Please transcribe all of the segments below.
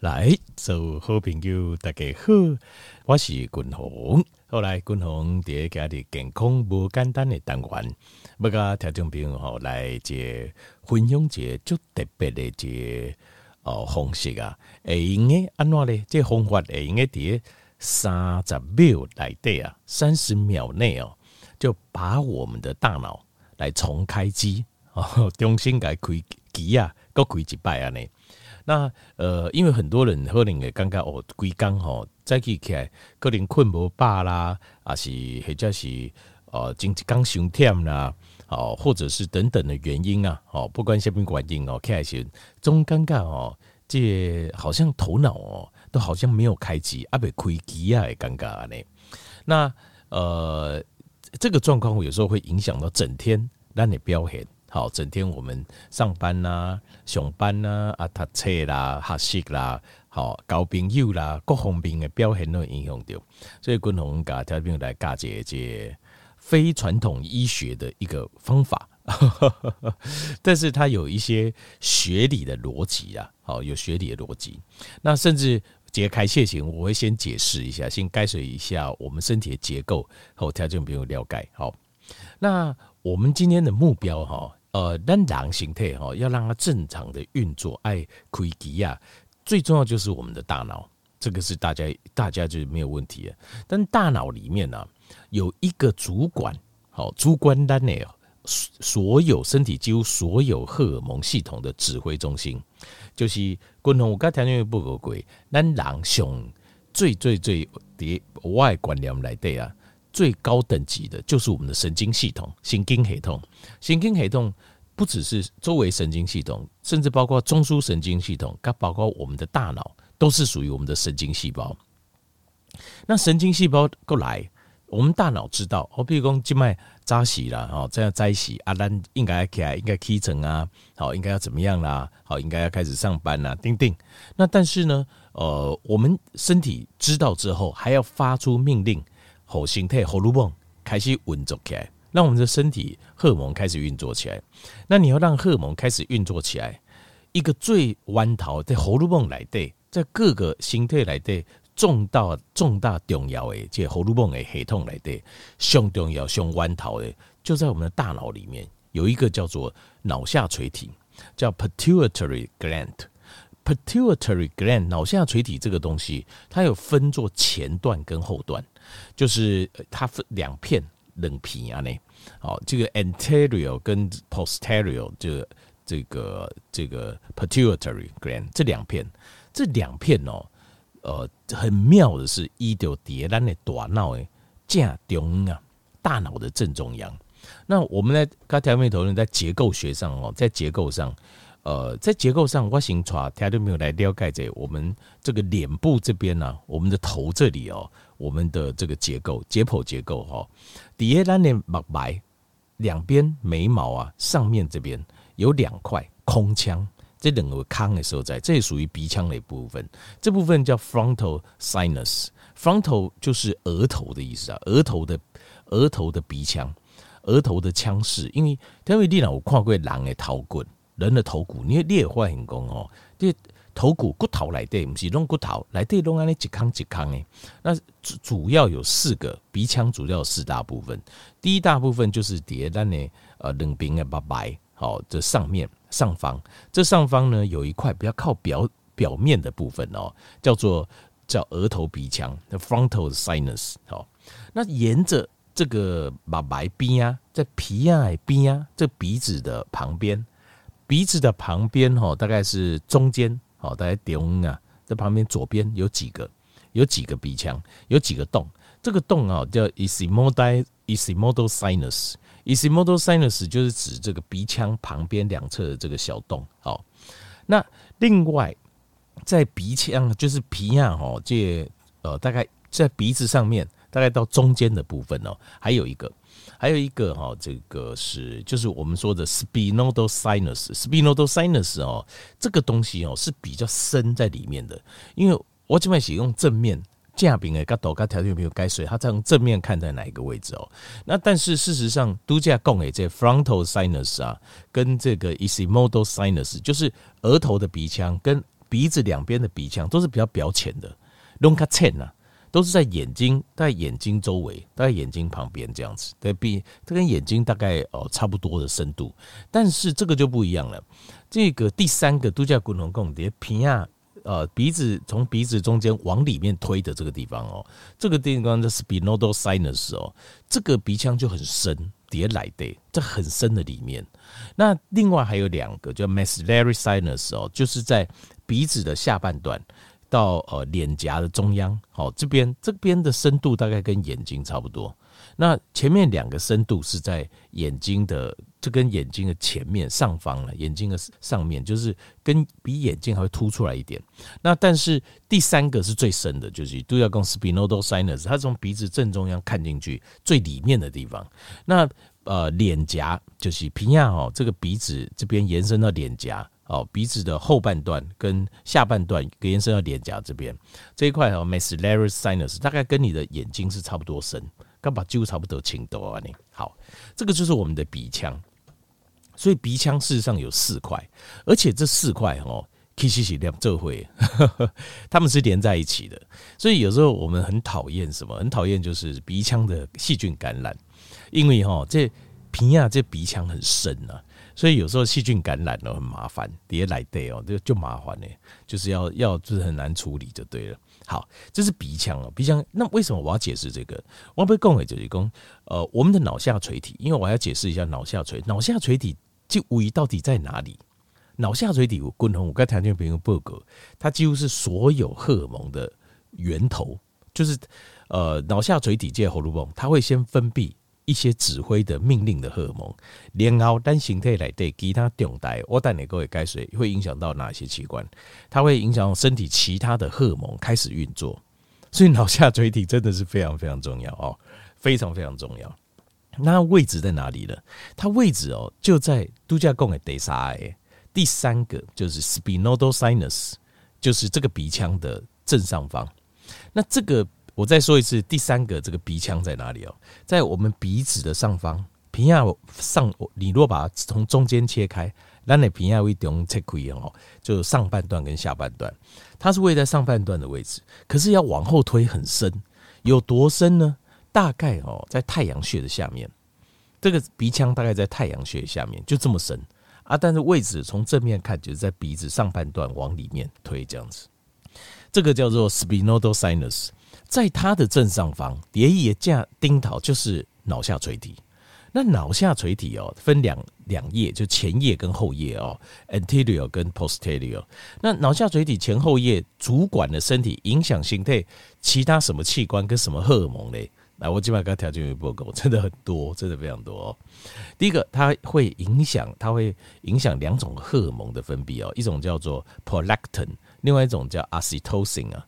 来，做好朋友，大家好，我是君鸿。后来君鸿伫家里健康无简单的单元，要甲听众朋友吼来接分享一个足特别的一个哦方式啊，会用诶安怎咧？这方法会用诶伫三十秒内底啊，三十秒内哦，就把我们的大脑来重开机哦，重新来开机啊，搁开一摆安尼。那呃，因为很多人可能会感觉哦，规工吼早起起来可能困无饱啦，啊是或者是呃，经济刚伤忝啦，哦，或者是等等的原因啊，哦，不管什么原因哦，起来时总感觉哦，这好像头脑哦，都好像没有开机，啊，未开机啊，尴尬呢。那呃，这个状况有时候会影响到整天让你表现。好，整天我们上班呐、上班呐、啊、啊读册啦、学习啦，好交朋友啦，各方面的表现都影响到。所以，共同甲条友来教一个非传统医学的一个方法，但是它有一些学理的逻辑啊，好有学理的逻辑。那甚至解开谢型，我会先解释一下，先概述一下我们身体的结构，后条件朋友了解。好，那我们今天的目标哈。呃，让人形态哈，要让它正常的运作，爱开机啊，最重要就是我们的大脑，这个是大家大家就没有问题了。但大脑里面呢、啊，有一个主管，好，主管单内所有身体几乎所有荷尔蒙系统的指挥中心，就是共同我刚才讲不合规，让人上最最最的外观念来对啊。最高等级的就是我们的神经系统，神经系统，神经系统不只是周围神经系统，甚至包括中枢神经系统，它包括我们的大脑，都是属于我们的神经细胞。那神经细胞过来，我们大脑知道，哦，比如说静脉扎洗了，哦，这样扎洗，啊，咱应该起来，应该起程啊，好，应该要怎么样啦？好，应该要开始上班啦，叮叮。那但是呢，呃，我们身体知道之后，还要发出命令。后形态荷尔蒙开始运作起来，让我们的身体荷尔蒙开始运作起来。那你要让荷尔蒙开始运作起来，一个最弯头在荷尔蒙来对，在各个形态来对重大重大重要的这荷尔蒙的系统来对，上重要上弯头的就在我们的大脑里面有一个叫做脑下垂体，叫 pituitary gland。Pituitary gland 脑下垂体这个东西，它有分作前段跟后段。就是它分两片冷皮啊，呢，好，这个 anterior 跟 posterior 就这个这个 pituitary gland 这两片，这两片哦，呃，很妙的是，一丢叠咱的大脑诶，正中啊，大脑的正中央。那我们在刚才面头人在结构学上哦，在结构上。呃，在结构上，我先从他都没有来了解这我们这个脸部这边呢、我们的头这里哦，我们的这个结构解剖结构哈，底下咱的毛白两边眉毛啊，上面这边有两块空腔，这两个腔的时候在，这也属于鼻腔的一部分，这部分叫 frontal sinus，frontal 就是额头的意思啊，额头的额头的鼻腔，额头的腔室，因为因为你若有看过狼的头骨。人的头骨，你你也会很讲哦，这头骨骨头来的，不是弄骨头来的，弄安尼一腔一腔诶。那主主要有四个鼻腔，主要有四大部分。第一大部分就是底下呢，呃，冷冰的白白，好，这上面上方，这上方呢有一块比较靠表表面的部分哦，叫做叫额头鼻腔的 frontal sinus。好，那沿着这个白白边啊，在皮啊边啊，这鼻子的旁边。鼻子的旁边哈，大概是中间，好，大概中啊，在旁边左边有几个，有几个鼻腔，有几个洞。这个洞啊叫 ethmoidal ethmoidal sinus，ethmoidal sinus 就是指这个鼻腔旁边两侧的这个小洞。好，那另外在鼻腔就是皮啊，哈，这呃大概在鼻子上面，大概到中间的部分哦，还有一个。还有一个哈，这个是就是我们说的 sphenoidal sinus，spinodal sinus 哦，这个东西哦是比较深在里面的。因为我这边写用正面架柄诶，角度跟条件没有改水，它在用正面看在哪一个位置哦。那但是事实上，都架共诶这 frontal sinus 啊，跟这个 ethmoidal sinus，就是额头的鼻腔跟鼻子两边的鼻腔都是比较表浅的，隆卡浅呐，都是在眼睛，在眼睛周围，在眼睛旁边这样子，对，鼻这跟眼睛大概哦差不多的深度，但是这个就不一样了。这个第三个度假骨龙共叠皮亚。呃，鼻子从鼻子中间往里面推的这个地方哦，这个地方叫 spinodal sinus 哦，这个鼻腔就很深，叠来的，这很深的里面。那另外还有两个叫 maxillary sinus 哦，就是在鼻子的下半段到呃脸颊的中央，好，这边这边的深度大概跟眼睛差不多。那前面两个深度是在眼睛的，这跟眼睛的前面上方了，眼睛的上面就是跟比眼睛还会凸出来一点。那但是第三个是最深的，就是都要跟 sphenoidal sinus，它从鼻子正中央看进去最里面的地方。那呃脸颊就是平亚哦，这个鼻子这边延伸到脸颊哦，鼻子的后半段跟下半段延伸到脸颊这边这一块哦，maxillary sinus 大概跟你的眼睛是差不多深。刚把几乎差不多清多啊！你好，这个就是我们的鼻腔，所以鼻腔事实上有四块，而且这四块哦，其实是两这会，他们是连在一起的。所以有时候我们很讨厌什么？很讨厌就是鼻腔的细菌感染，因为哈这皮亚这鼻腔很深啊，所以有时候细菌感染了很麻烦，叠来对哦，就就麻烦呢，就是要要就是很难处理就对了。好，这是鼻腔哦，鼻腔。那为什么我要解释这个？我要不要讲给就是讲，呃，我们的脑下垂体，因为我要解释一下脑下垂，脑下垂体这无疑到底在哪里？脑下垂体我共同，我刚才谈朋友报告，它几乎是所有荷尔蒙的源头，就是呃，脑下垂体这个荷尔蒙，它会先分泌。一些指挥的命令的荷尔蒙，然后单形态来对其他重带，我带你各位解释会影响到哪些器官？它会影响身体其他的荷尔蒙开始运作，所以脑下垂体真的是非常非常重要哦，非常非常重要。那位置在哪里呢？它位置哦就在度假宫的第三个，第三个就是 spinodal sinus，就是这个鼻腔的正上方。那这个。我再说一次，第三个这个鼻腔在哪里哦？在我们鼻子的上方，鼻亚上，你若把它从中间切开，那你鼻亚会中切开哦，就上半段跟下半段，它是位在上半段的位置，可是要往后推很深，有多深呢？大概哦，在太阳穴的下面，这个鼻腔大概在太阳穴下面，就这么深啊。但是位置从正面看，就是在鼻子上半段往里面推这样子，这个叫做 sphenoidal sinus。在它的正上方，叠叶架丁桃就是脑下垂体。那脑下垂体哦，分两两叶，就前叶跟后叶哦，anterior 跟 posterior。那脑下垂体前后叶主管的身体影响形态，其他什么器官跟什么荷尔蒙嘞？来，我基本上跟条件有报告，真的很多，真的非常多哦。第一个，它会影响，它会影响两种荷尔蒙的分泌哦，一种叫做 prolactin，另外一种叫 oxytocin 啊。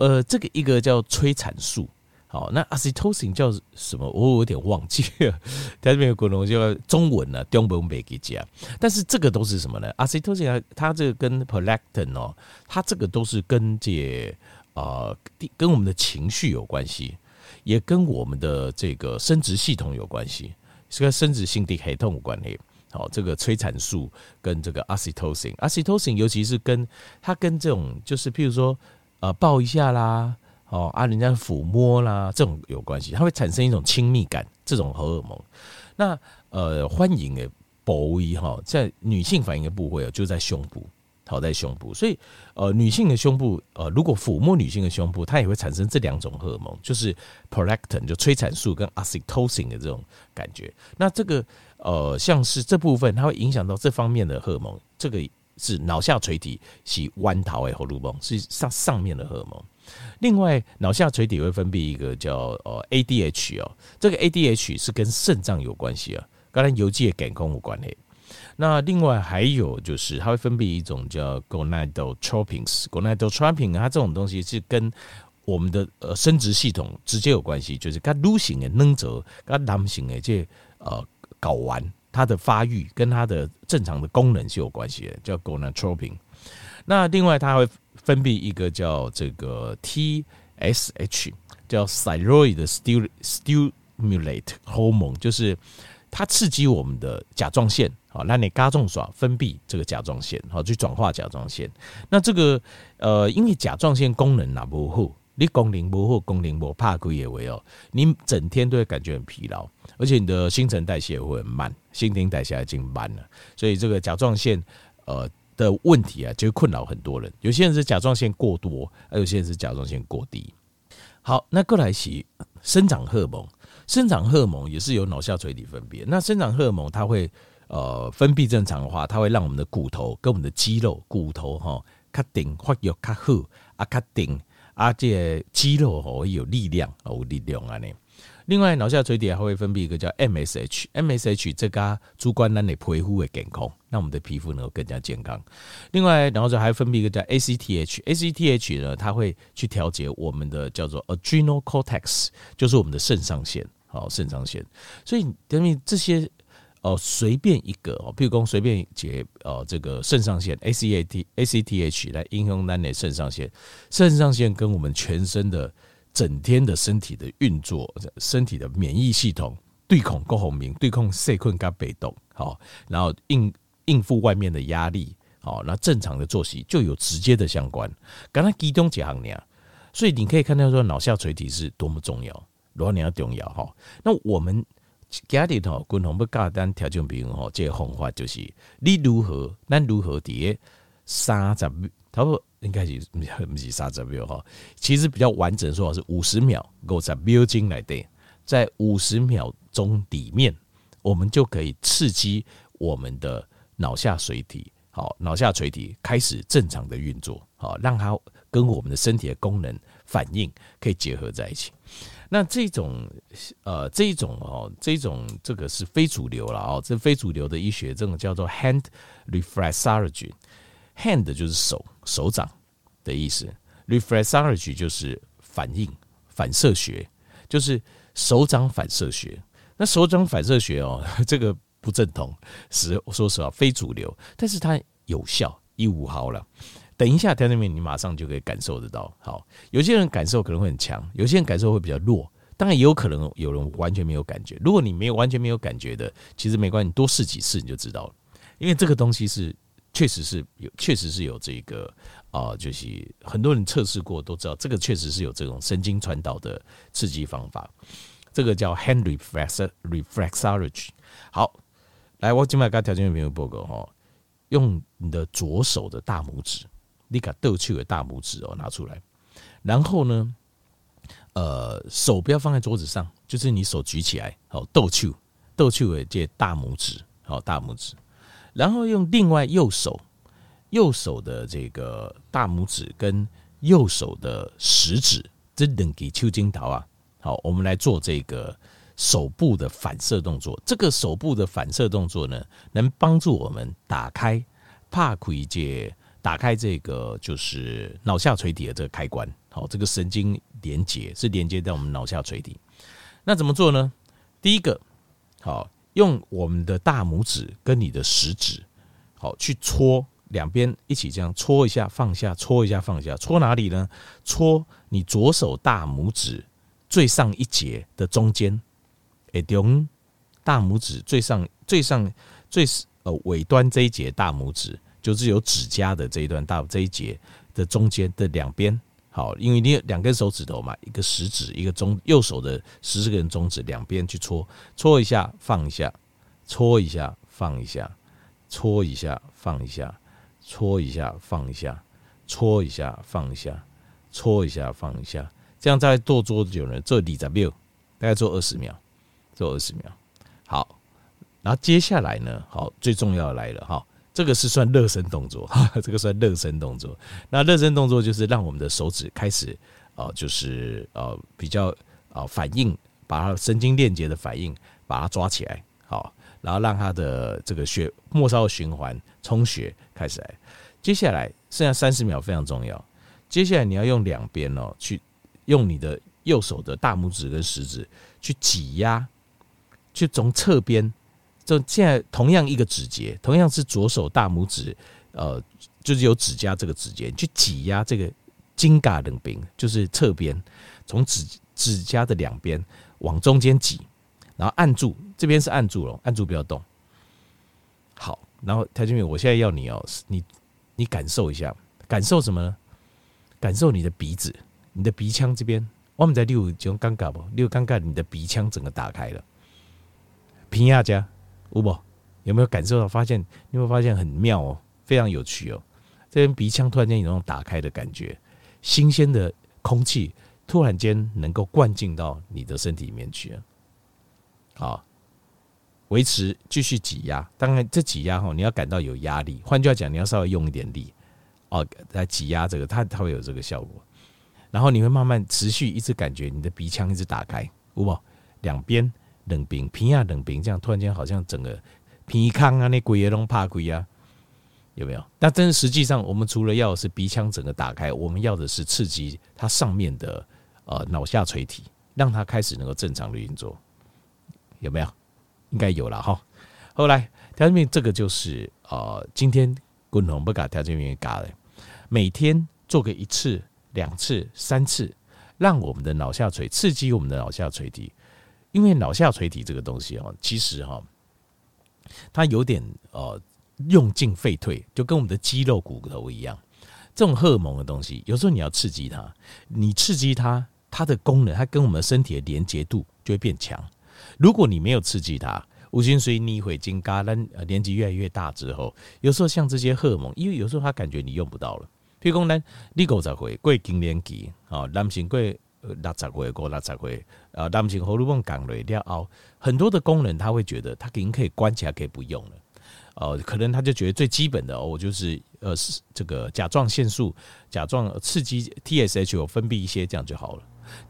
呃，这个一个叫催产素，好，那 oxytocin 叫什么？我有点忘记了。它这边有可能叫中文呢，中文没给讲。但是这个都是什么呢？oxytocin 它这个跟 prolactin 哦，它这个都是跟这呃跟我们的情绪有关系，也跟我们的这个生殖系统有关系，是跟生殖性的系统有关系。好，这个催产素跟这个 oxytocin，oxytocin 尤其是跟它跟这种就是譬如说。呃，抱一下啦，哦啊，人家抚摸啦，这种有关系，它会产生一种亲密感，这种荷尔蒙。那呃，欢迎诶，保卫哈，在女性反应的部位就在胸部，好在胸部，所以呃，女性的胸部呃，如果抚摸女性的胸部，它也会产生这两种荷尔蒙，就是 prolactin 就催产素跟 oxytocin 的这种感觉。那这个呃，像是这部分，它会影响到这方面的荷尔蒙，这个。是脑下垂体是弯桃诶，荷尔蒙是上上面的荷尔蒙。另外，脑下垂体会分泌一个叫呃 ADH 哦，这个 ADH 是跟肾脏有关系啊，跟它邮寄的感光有关系。那另外还有就是，它会分泌一种叫 gonadotropins，gonadotropin 它这种东西是跟我们的呃生殖系统直接有关系，就是跟女性的能者，跟男性的这呃睾丸。它的发育跟它的正常的功能是有关系的，叫 gonadotropin。那另外它会分泌一个叫这个 TSH，叫 thyroid stimulate hormone，就是它刺激我们的甲状腺好，让你加重耍分泌这个甲状腺，好去转化甲状腺。那这个呃，因为甲状腺功能哪不好，你功能不好，功能不怕亏也为哦，你整天都会感觉很疲劳，而且你的新陈代谢会很慢，新陈代谢已经慢了，所以这个甲状腺呃的问题啊，就困扰很多人。有些人是甲状腺过多，而有些人是甲状腺过低。好，那过来是生长荷尔蒙，生长荷尔蒙也是由脑下垂体分泌。那生长荷尔蒙它会。呃，分泌正常的话，它会让我们的骨头跟我们的肌肉，骨头哈，卡顶发育较好啊，卡顶啊，这个肌肉会有力量，有力量啊呢。另外，脑下垂体还会分泌一个叫 MSH，MSH 这个主管咱的皮肤的健康，让我们的皮肤能够更加健康。另外，然后就还分泌一个叫 ACTH，ACTH 呢，它会去调节我们的叫做 Adrenal Cortex，就是我们的肾上腺，好，肾上腺。所以等于这些。哦，随便一个哦，譬如说随便解哦，这个肾上腺 A C A T A C T H 来应用单的肾上腺，肾上腺跟我们全身的整天的身体的运作，身体的免疫系统对抗高红明，对抗细菌跟被动，好，然后应应付外面的压力，好，那正常的作息就有直接的相关。刚才其中几行呢，所以你可以看到说脑下垂体是多么重要，多么重要哈。那我们。家里头，共同不简单调整平衡吼，这个方法就是你如何，咱如何伫三十秒，差不多应该是不是三十秒哈？其实比较完整说法是五十秒，五十秒钟来的，在五十秒钟里面，我们就可以刺激我们的脑下垂体，好，脑下垂体开始正常的运作，好，让它跟我们的身体的功能反应可以结合在一起。那这种呃，这种哦，这种这个是非主流了哦，这非主流的医学，这种叫做 hand reflexology。hand 就是手手掌的意思，reflexology 就是反应反射学，就是手掌反射学。那手掌反射学哦，这个不正统，是说实话非主流，但是它有效，一五毫了。等一下，在那边你马上就可以感受得到。好，有些人感受可能会很强，有些人感受会比较弱。当然也有可能有人完全没有感觉。如果你没有完全没有感觉的，其实没关系，你多试几次你就知道了。因为这个东西是确实是有，确实是有这个啊、呃，就是很多人测试过都知道，这个确实是有这种神经传导的刺激方法。这个叫 hand reflex reflexology。好，来，我今晚给条件有没有报告哈？用你的左手的大拇指。你把逗趣的大拇指哦拿出来，然后呢，呃，手不要放在桌子上，就是你手举起来，好逗趣，逗趣的这大拇指，好大拇指，然后用另外右手，右手的这个大拇指跟右手的食指，这两个手指头啊，好，我们来做这个手部的反射动作。这个手部的反射动作呢，能帮助我们打开帕奎杰。打开这个就是脑下垂体的这个开关，好，这个神经连接是连接在我们脑下垂体。那怎么做呢？第一个，好，用我们的大拇指跟你的食指，好，去搓两边一起这样搓一下，放下，搓一下，放下，搓哪里呢？搓你左手大拇指最上一节的中间，哎，中大拇指最上最上最呃尾端这一节大拇指。就是有指甲的这一段大这一节的中间的两边，好，因为你有两根手指头嘛，一个食指，一个中右手的十根中指，两边去搓，搓一下放一下，搓一下放一下，搓一下放一下，搓一下放一下，搓一下放一下，搓一下放一下，这样再多久呢，做二十秒，大概做二十秒，做二十秒，好，然后接下来呢，好，最重要的来了哈。这个是算热身动作，这个算热身动作。那热身动作就是让我们的手指开始，呃，就是呃比较呃反应，把它神经链接的反应把它抓起来，好，然后让它的这个血末梢循环充血开始来。接下来剩下三十秒非常重要。接下来你要用两边哦，去用你的右手的大拇指跟食指去挤压，去从侧边。就现在同样一个指节，同样是左手大拇指，呃，就是有指甲这个指节，去挤压这个筋嘎冷冰，就是侧边，从指指甲的两边往中间挤，然后按住，这边是按住了，按住不要动。好，然后条件我现在要你哦，你你感受一下，感受什么呢？感受你的鼻子，你的鼻腔这边，我们在六种尴尬不？六尴尬，你的鼻腔整个打开了。平亚家，有不？有没有感受到？发现你有没有发现很妙哦，非常有趣哦。这边鼻腔突然间有那种打开的感觉，新鲜的空气突然间能够灌进到你的身体里面去了。好，维持继续挤压。当然，这挤压哈，你要感到有压力。换句话讲，你要稍微用一点力哦，来挤压这个，它它会有这个效果。然后你会慢慢持续一直感觉你的鼻腔一直打开，有无？两边冷冰，平亚冷冰，这样突然间好像整个鼻腔啊，那鬼也拢怕鬼啊。有没有？但真实际上，我们除了要的是鼻腔整个打开，我们要的是刺激它上面的呃脑下垂体，让它开始能够正常的运作。有没有？应该有了哈。后来条件面这个就是呃，今天滚筒不搞条件面搞的，每天做个一次、两次、三次，让我们的脑下垂刺激我们的脑下垂体，因为脑下垂体这个东西哦，其实哈，它有点呃。用进废退，就跟我们的肌肉骨头一样。这种荷尔蒙的东西，有时候你要刺激它，你刺激它，它的功能，它跟我们身体的连接度就会变强。如果你没有刺激它，无形随逆回金嘎，但年纪越来越大之后，有时候像这些荷尔蒙，因为有时候他感觉你用不到了。譬如讲，咱你五十岁过更年期，啊，男性过六十岁过六十岁，啊，男性荷尔蒙降了了后，很多的功能他会觉得他已经可以关起来，可以不用了。呃，可能他就觉得最基本的，我就是呃，这个甲状腺素、甲状刺激 TSH 有分泌一些，这样就好了。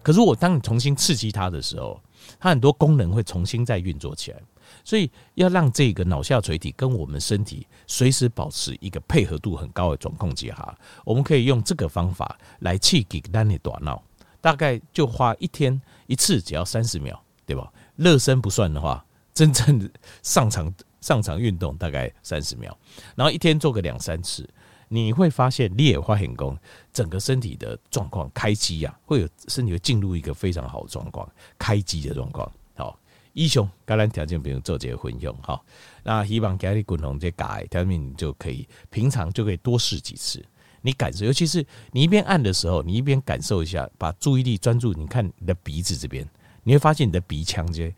可是我当你重新刺激它的时候，它很多功能会重新再运作起来。所以要让这个脑下垂体跟我们身体随时保持一个配合度很高的总控制哈，我们可以用这个方法来刺激咱的大脑，大概就花一天一次，只要三十秒，对吧？热身不算的话，真正上场。上场运动大概三十秒，然后一天做个两三次，你会发现你也花很功，整个身体的状况开机呀，会有身体会进入一个非常好的状况，开机的状况。好，一雄橄榄条件不用做这个混用，好，那希望给你滚红这改条命，你就可以平常就可以多试几次，你感受，尤其是你一边按的时候，你一边感受一下，把注意力专注，你看你的鼻子这边，你会发现你的鼻腔这些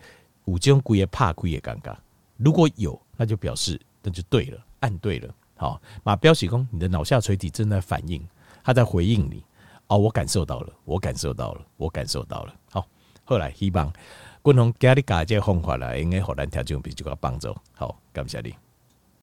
五种骨也怕骨也尴尬。如果有，那就表示那就对了，按对了。好，马标喜功，你的脑下垂体正在反应，他在回应你。哦，我感受到了，我感受到了，我感受到了。好，后来希望共同给你改这方法了，应该好难调整比较帮助。好，感谢你。